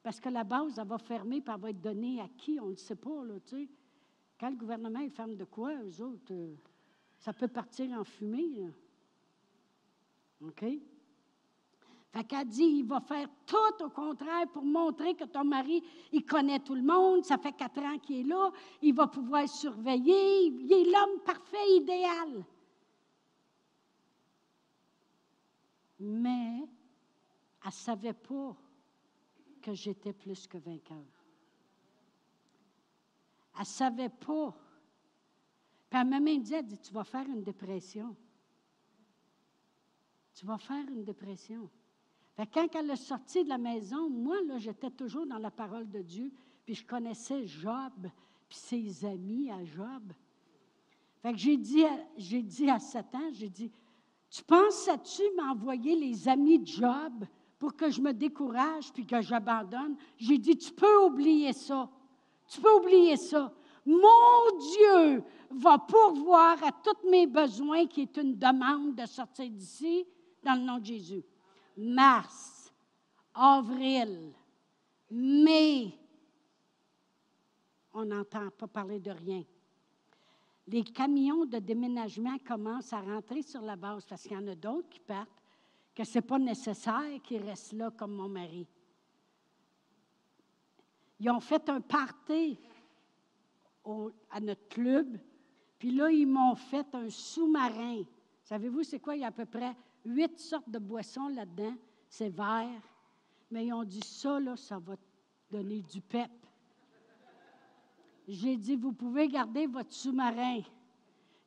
Parce que la base, elle va fermer, puis elle va être donnée à qui, on ne sait pas, là, tu sais. Quand le gouvernement est ferme de quoi, eux autres, euh, ça peut partir en fumée, OK? Fait qu'elle dit, il va faire tout au contraire pour montrer que ton mari, il connaît tout le monde, ça fait quatre ans qu'il est là, il va pouvoir surveiller, il est l'homme parfait, idéal. Mais elle ne savait pas que j'étais plus que vainqueur. Elle ne savait pas. Puis elle m'a même dit, elle dit, tu vas faire une dépression. Tu vas faire une dépression. Quand elle est sortie de la maison, moi, là, j'étais toujours dans la parole de Dieu, puis je connaissais Job, puis ses amis à Job. Fait j'ai dit, à Satan, j'ai dit, tu penses-tu m'envoyer les amis de Job pour que je me décourage puis que j'abandonne. J'ai dit, tu peux oublier ça. Tu peux oublier ça. Mon Dieu va pourvoir à tous mes besoins, qui est une demande de sortir d'ici, dans le nom de Jésus. Mars, avril, mai, on n'entend pas parler de rien. Les camions de déménagement commencent à rentrer sur la base parce qu'il y en a d'autres qui partent que ce n'est pas nécessaire qu'il reste là comme mon mari. Ils ont fait un party à notre club, puis là, ils m'ont fait un sous-marin. Savez-vous, c'est quoi? Il y a à peu près huit sortes de boissons là-dedans. C'est vert. Mais ils ont dit ça, là, ça va donner du pep. J'ai dit, vous pouvez garder votre sous-marin.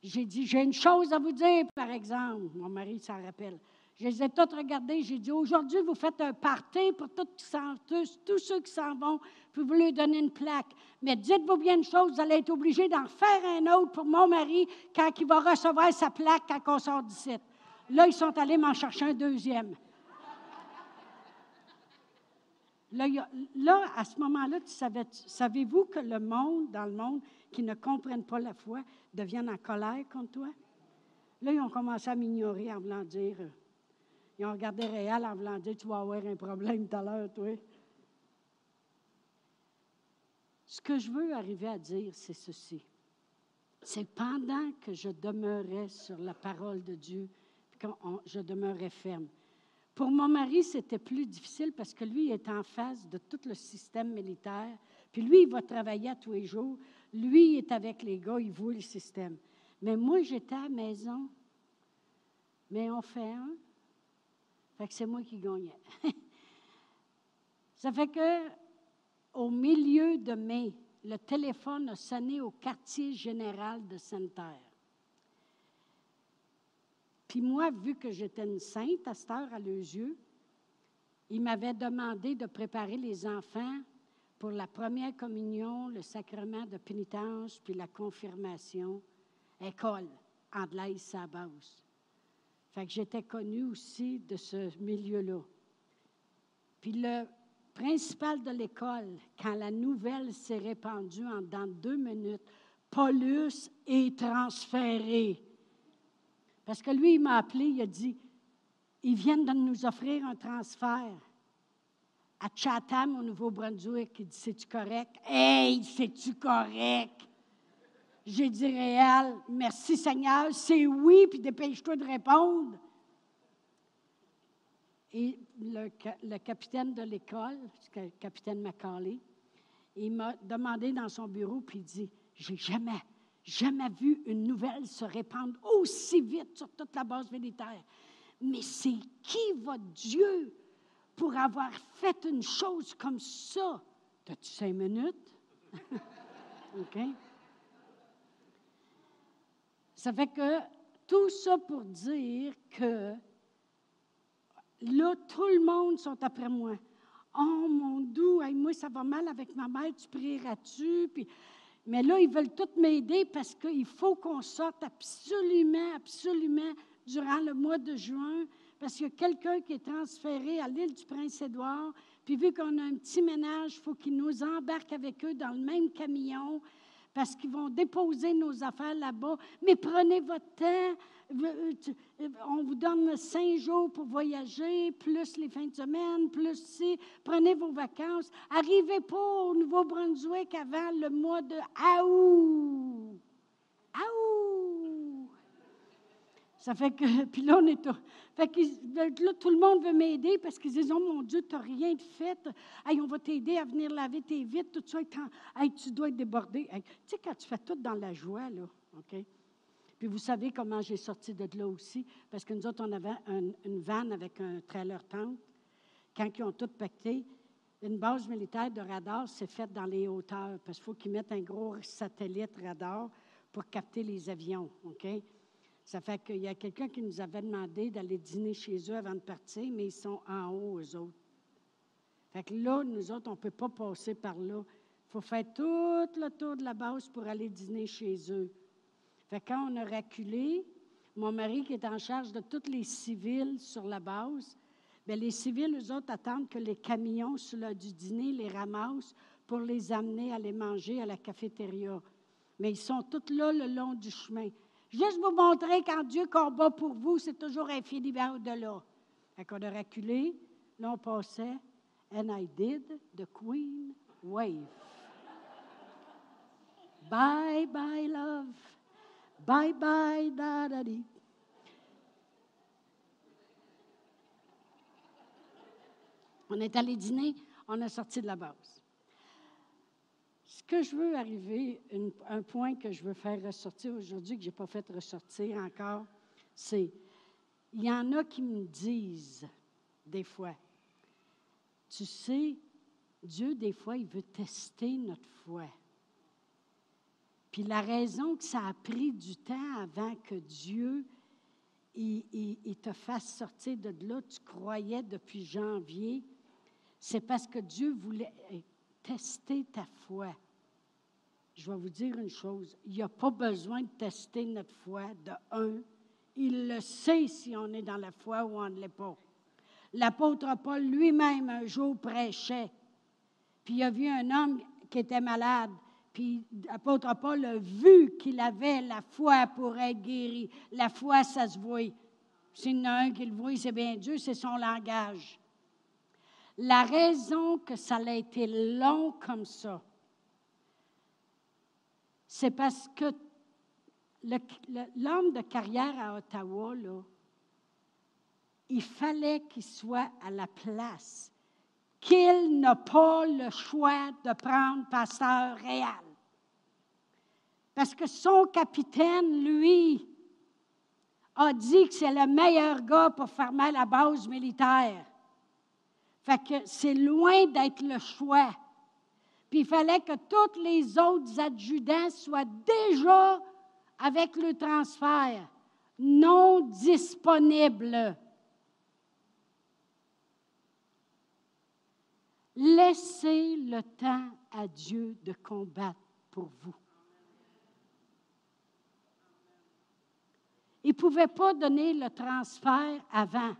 J'ai dit, j'ai une chose à vous dire, par exemple. Mon mari s'en rappelle. Je les ai tous regardés. J'ai dit, aujourd'hui, vous faites un party pour tous, tous, ceux qui s'en vont, puis vous leur donnez une plaque. Mais dites-vous bien une chose, vous allez être obligé d'en faire un autre pour mon mari quand il va recevoir sa plaque quand on sort d'ici. Là, ils sont allés m'en chercher un deuxième. Là, là à ce moment-là, savez-vous que le monde, dans le monde, qui ne comprennent pas la foi deviennent en colère contre toi? Là, ils ont commencé à m'ignorer en voulant dire. euh, Ils ont regardé Réal en voulant dire Tu vas avoir un problème tout à l'heure, toi. Ce que je veux arriver à dire, c'est ceci. C'est pendant que je demeurais sur la parole de Dieu, je demeurais ferme. Pour mon mari, c'était plus difficile parce que lui est en face de tout le système militaire. Puis lui, il va travailler à tous les jours. Lui, il est avec les gars, il voit le système. Mais moi, j'étais à la maison. Mais on fait un. Fait que c'est moi qui gagnais. Ça fait que, au milieu de mai, le téléphone a sonné au quartier général de Sainte-Terre. Puis moi, vu que j'étais une sainte à cette heure à leurs yeux, ils m'avaient demandé de préparer les enfants pour la première communion, le sacrement de pénitence, puis la confirmation, école, anglaise base. Fait que j'étais connue aussi de ce milieu-là. Puis le principal de l'école, quand la nouvelle s'est répandue en dans deux minutes, Paulus est transféré. Parce que lui, il m'a appelé, il a dit, ils viennent de nous offrir un transfert à Chatham, au Nouveau-Brunswick. Il dit, c'est-tu correct? Hey, c'est-tu correct? J'ai dit, Réal, merci Seigneur, c'est oui, puis dépêche-toi de répondre. Et le, le capitaine de l'école, le capitaine Macaulay, il m'a demandé dans son bureau, puis il dit, j'ai jamais, jamais vu une nouvelle se répandre aussi vite sur toute la base militaire. Mais c'est qui votre Dieu pour avoir fait une chose comme ça? T'as-tu cinq minutes? OK? Ça fait que tout ça pour dire que là, tout le monde sont après moi. Oh mon doux, moi ça va mal avec ma mère, tu prieras-tu? Puis, mais là, ils veulent tous m'aider parce qu'il faut qu'on sorte absolument, absolument durant le mois de juin, parce qu'il y a quelqu'un qui est transféré à l'île du Prince-Édouard, puis vu qu'on a un petit ménage, il faut qu'ils nous embarquent avec eux dans le même camion, parce qu'ils vont déposer nos affaires là-bas. Mais prenez votre temps. On vous donne cinq jours pour voyager, plus les fins de semaine, plus si. Prenez vos vacances. Arrivez pas au Nouveau-Brunswick avant le mois de août. Août! Ça fait que, puis là, on est. Fait que là, tout le monde veut m'aider parce qu'ils disent Oh mon Dieu, tu n'as rien de fait. Hey, on va t'aider à venir laver tes vitres, tout ça. Hey, tu dois être débordé. Tu sais, quand tu fais tout dans la joie, là, OK? Puis vous savez comment j'ai sorti de là aussi, parce que nous autres, on avait un, une vanne avec un trailer tente. Quand ils ont tout pacté, une base militaire de radar, c'est faite dans les hauteurs, parce qu'il faut qu'ils mettent un gros satellite radar pour capter les avions, OK? Ça fait qu'il y a quelqu'un qui nous avait demandé d'aller dîner chez eux avant de partir, mais ils sont en haut, eux autres. Fait que là, nous autres, on ne peut pas passer par là. Il faut faire tout le tour de la base pour aller dîner chez eux. Fait que quand on a reculé, mon mari qui est en charge de tous les civils sur la base, bien, les civils, eux autres, attendent que les camions sur l'heure du dîner les ramassent pour les amener à les manger à la cafétéria. Mais ils sont tous là le long du chemin. Juste vous montrer quand Dieu combat pour vous, c'est toujours infiniment au-delà. Fait qu'on a reculé, là on passait, and I did the Queen wave. Bye bye love, bye bye da da di. On est allé dîner, on a sorti de la base. Ce que je veux arriver, un point que je veux faire ressortir aujourd'hui, que je n'ai pas fait ressortir encore, c'est, il y en a qui me disent, des fois, tu sais, Dieu, des fois, il veut tester notre foi. Puis la raison que ça a pris du temps avant que Dieu il, te fasse sortir de là, tu croyais depuis janvier, c'est parce que Dieu voulait tester ta foi. Je vais vous dire une chose, il n'y a pas besoin de tester notre foi de un. Il le sait si on est dans la foi ou on ne l'est pas. L'apôtre Paul lui-même un jour prêchait, puis il a vu un homme qui était malade, Puis l'apôtre Paul a vu qu'il avait la foi pour être guéri. La foi, ça se voit. S'il y en a un qui le voit, c'est bien Dieu, c'est son langage. La raison que ça a été long comme ça, c'est parce que l'homme de carrière à Ottawa, il fallait qu'il soit à la place, qu'il n'a pas le choix de prendre pasteur réel. Parce que son capitaine, lui, a dit que c'est le meilleur gars pour fermer la base militaire. Fait que c'est loin d'être le choix. Puis il fallait que tous les autres adjudants soient déjà avec le transfert, non disponibles. Laissez le temps à Dieu de combattre pour vous. Il ne pouvait pas donner le transfert avant.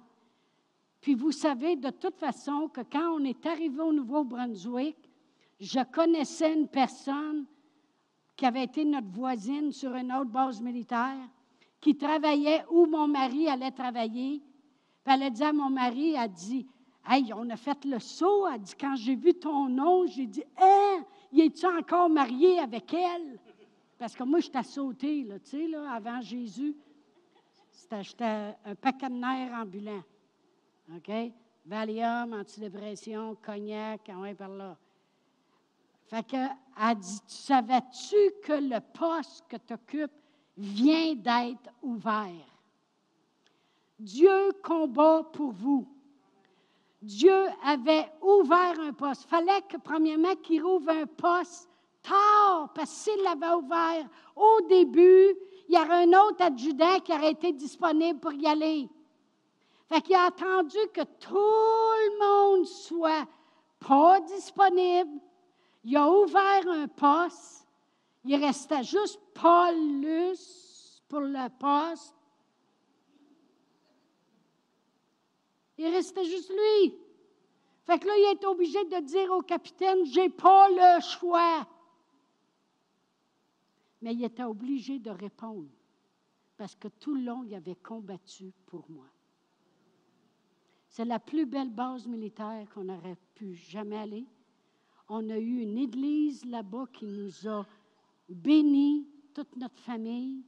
Puis vous savez de toute façon que quand on est arrivé au Nouveau-Brunswick, je connaissais une personne qui avait été notre voisine sur une autre base militaire, qui travaillait où mon mari allait travailler. Puis elle a dit à mon mari, elle dit, Hey, on a fait le saut. Elle dit, quand j'ai vu ton nom, j'ai dit, hein, y es-tu encore marié avec elle? Parce que moi, je t'ai sauté, tu sais, avant Jésus. J'étais un paquet de nerfs ambulant. OK? Valium, antidépression, cognac, on va par là. Fait que, elle dit, savais-tu que le poste que tu occupes vient d'être ouvert? Dieu combat pour vous. Dieu avait ouvert un poste. Fallait que, premièrement, qu'il ouvre un poste tard, parce que s'il l'avait ouvert au début, il y aurait un autre adjudant qui aurait été disponible pour y aller. Fait qu'il a attendu que tout le monde soit pas disponible. Il a ouvert un poste. Il restait juste Paulus pour le poste. Il restait juste lui. Fait que là, il est obligé de dire au capitaine, j'ai pas le choix mais il était obligé de répondre parce que tout le long, il avait combattu pour moi. C'est la plus belle base militaire qu'on aurait pu jamais aller. On a eu une église là-bas qui nous a bénis, toute notre famille.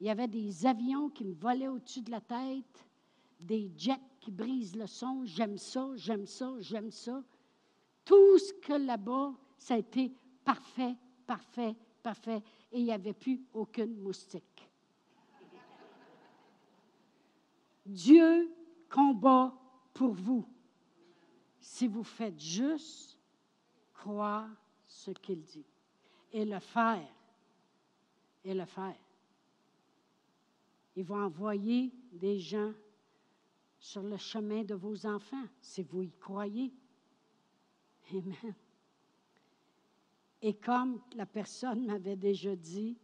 Il y avait des avions qui me volaient au-dessus de la tête, des jets qui brisent le son. J'aime ça, j'aime ça, j'aime ça. Tout ce que là-bas, ça a été parfait, parfait, parfait et il n'y avait plus aucune moustique. Dieu combat pour vous si vous faites juste croire ce qu'il dit et le faire. Et le faire. Il va envoyer des gens sur le chemin de vos enfants si vous y croyez. Amen. Et comme la personne m'avait déjà dit,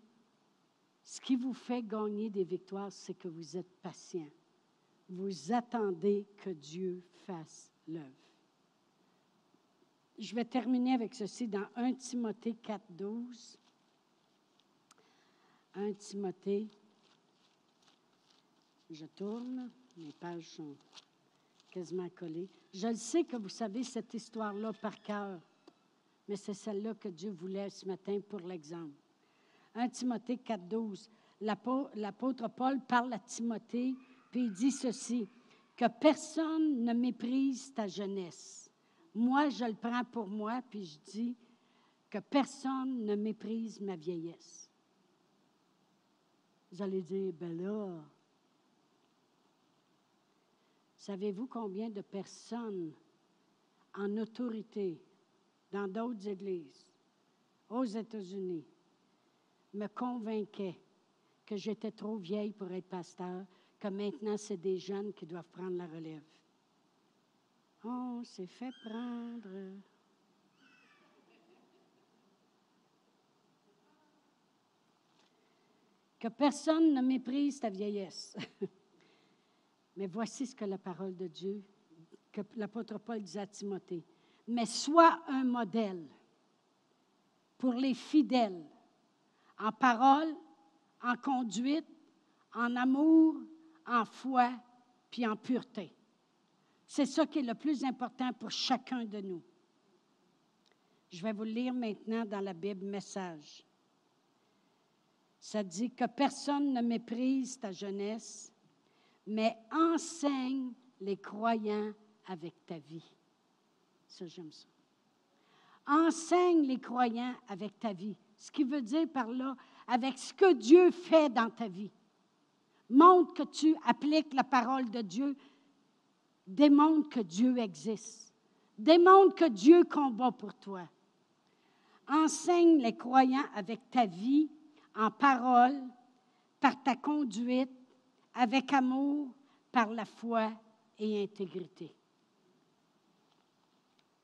ce qui vous fait gagner des victoires, c'est que vous êtes patient. Vous attendez que Dieu fasse l'œuvre. Je vais terminer avec ceci dans 1 Timothée 4, 12. 1 Timothée, je tourne, mes pages sont quasiment collées. Je le sais que vous savez cette histoire-là par cœur mais c'est celle-là que Dieu voulait ce matin pour l'exemple. 1 Timothée 4.12, l'apôtre Paul parle à Timothée, puis il dit ceci, que personne ne méprise ta jeunesse. Moi, je le prends pour moi, puis je dis que personne ne méprise ma vieillesse. Vous allez dire, ben là, savez-vous combien de personnes en autorité dans d'autres églises, aux États-Unis, me convainquaient que j'étais trop vieille pour être pasteur, que maintenant c'est des jeunes qui doivent prendre la relève? On s'est fait prendre. Que personne ne méprise ta vieillesse. Mais voici ce que la parole de Dieu, que l'apôtre Paul disait à Timothée mais sois un modèle. pour les fidèles, en parole, en conduite, en amour, en foi, puis en pureté. C'est ça qui est le plus important pour chacun de nous. Je vais vous lire maintenant dans la Bible Message. Ça dit que personne ne méprise ta jeunesse, mais enseigne les croyants avec ta vie. Ça, j'aime ça. Enseigne les croyants avec ta vie. Ce qui veut dire par là, avec ce que Dieu fait dans ta vie. Montre que tu appliques la parole de Dieu. Démontre que Dieu existe. Démontre que Dieu combat pour toi. Enseigne les croyants avec ta vie, en parole, par ta conduite, avec amour, par la foi et intégrité.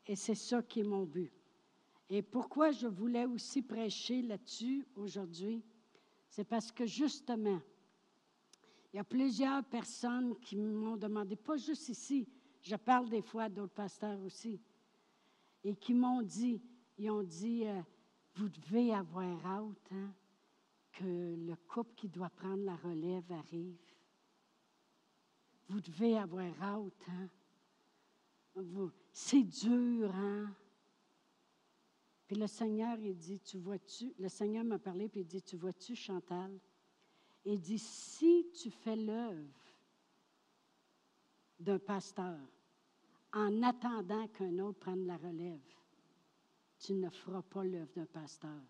Et c'est ça qui est mon but. Et pourquoi je voulais aussi prêcher là-dessus aujourd'hui, c'est parce que justement, il y a plusieurs personnes qui m'ont demandé, pas juste ici, je parle des fois d'autres pasteurs aussi, et qui m'ont dit, ils ont dit, euh, vous devez avoir hâte hein, que le couple qui doit prendre la relève arrive. Vous devez avoir hâte. Hein? c'est dur, hein? Puis le Seigneur, il dit, tu vois-tu, le Seigneur m'a parlé, puis il dit, tu vois-tu, Chantal? Il dit, si tu fais l'œuvre d'un pasteur en attendant qu'un autre prenne la relève, tu ne feras pas l'œuvre d'un pasteur.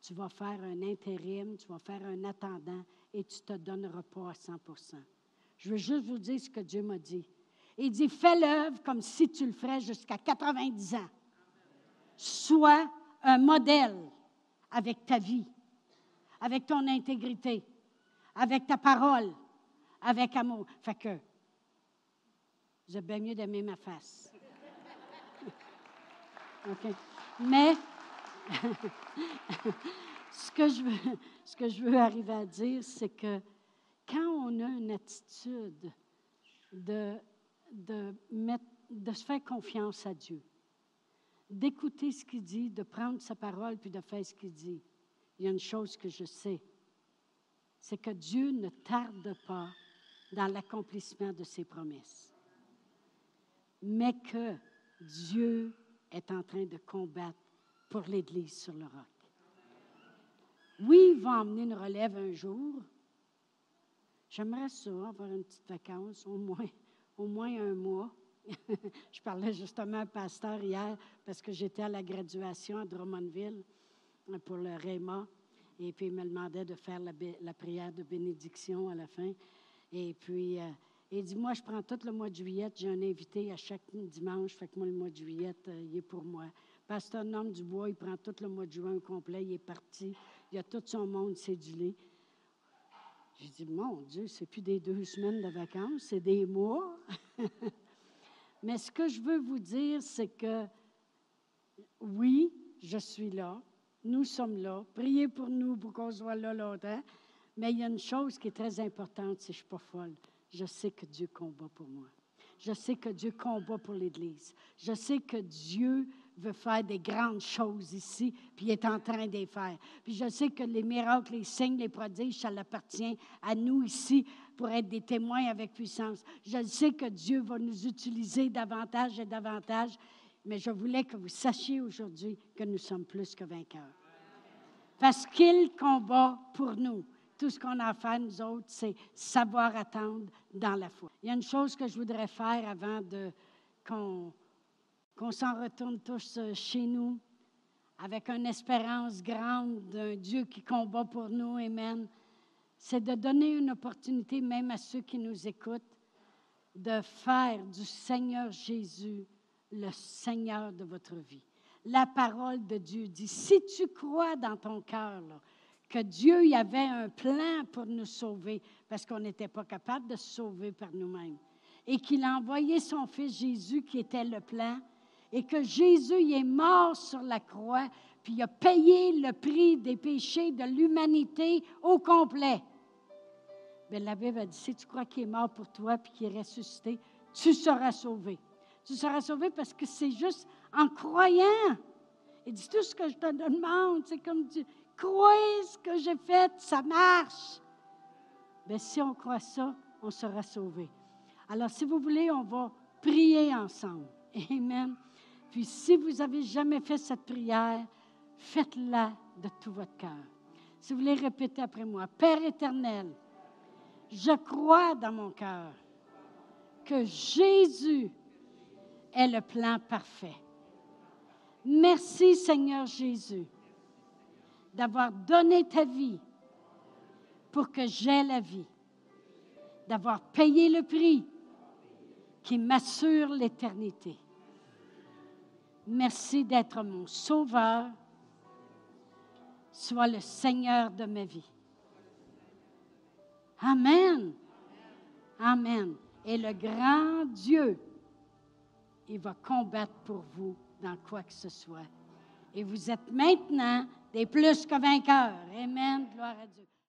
Tu vas faire un intérim, tu vas faire un attendant et tu ne te donneras pas à 100% Je veux juste vous dire ce que Dieu m'a dit. Il dit, fais l'œuvre comme si tu le ferais jusqu'à 90 ans. Sois un modèle avec ta vie, avec ton intégrité, avec ta parole, avec amour. Fait que, j'ai bien mieux d'aimer ma face. OK. Mais, ce, que je veux, arriver à dire, c'est que quand on a une attitude de de se faire confiance à Dieu, d'écouter ce qu'il dit, de prendre sa parole puis de faire ce qu'il dit. Il y a une chose que je sais, c'est que Dieu ne tarde pas dans l'accomplissement de ses promesses, mais que Dieu est en train de combattre pour l'Église sur le roc. Oui, il va emmener une relève un jour. J'aimerais ça, avoir une petite vacance, au moins au moins un mois. je parlais justement à un pasteur hier parce que j'étais à la graduation à Drummondville pour le REMA. Et puis, il me demandait de faire la, prière de bénédiction à la fin. Et puis, euh, il dit Moi, je prends tout le mois de juillet. J'ai un invité à chaque dimanche. Fait que moi, le mois de juillet, euh, il est pour moi. Pasteur Norm Dubois, il prend tout le mois de juin complet. Il est parti. Il a tout son monde cédulé. J'ai dit, mon Dieu, c'est plus des deux semaines de vacances, c'est des mois. Mais ce que je veux vous dire, c'est que oui, je suis là, nous sommes là, priez pour nous pour qu'on soit là longtemps. Mais il y a une chose qui est très importante, si je ne suis pas folle. Je sais que Dieu combat pour moi. Je sais que Dieu combat pour l'Église. Je sais que Dieu veut faire des grandes choses ici, puis il est en train de les faire. Puis je sais que les miracles, les signes, les prodiges, ça appartient à nous ici pour être des témoins avec puissance. Je sais que Dieu va nous utiliser davantage et davantage, mais je voulais que vous sachiez aujourd'hui que nous sommes plus que vainqueurs. Parce qu'il combat pour nous. Tout ce qu'on a à faire, nous autres, c'est savoir attendre dans la foi. Il y a une chose que je voudrais faire avant de qu'on qu'on s'en retourne tous euh, chez nous avec une espérance grande d'un Dieu qui combat pour nous. Amen. C'est de donner une opportunité même à ceux qui nous écoutent de faire du Seigneur Jésus le Seigneur de votre vie. La parole de Dieu dit, si tu crois dans ton cœur que Dieu y avait un plan pour nous sauver, parce qu'on n'était pas capable de se sauver par nous-mêmes, et qu'il a envoyé son Fils Jésus qui était le plan, et que Jésus y est mort sur la croix, puis il a payé le prix des péchés de l'humanité au complet. Bien, la Bible a dit, si tu crois qu'il est mort pour toi, puis qu'il est ressuscité, tu seras sauvé. Tu seras sauvé parce que c'est juste en croyant. Il dit, tout ce que je te demande, c'est comme tu crois ce que j'ai fait, ça marche. Bien, si on croit ça, on sera sauvé. Alors, si vous voulez, on va prier ensemble. Amen. Puis, si vous n'avez jamais fait cette prière, faites-la de tout votre cœur. Si vous voulez répéter après moi, Père éternel, je crois dans mon cœur que Jésus est le plan parfait. Merci Seigneur Jésus d'avoir donné ta vie pour que j'aie la vie, d'avoir payé le prix qui m'assure l'éternité. Merci d'être mon sauveur. Sois le Seigneur de ma vie. Amen. Amen. Et le grand Dieu, il va combattre pour vous dans quoi que ce soit. Et vous êtes maintenant des plus que vainqueurs. Amen. Gloire à Dieu.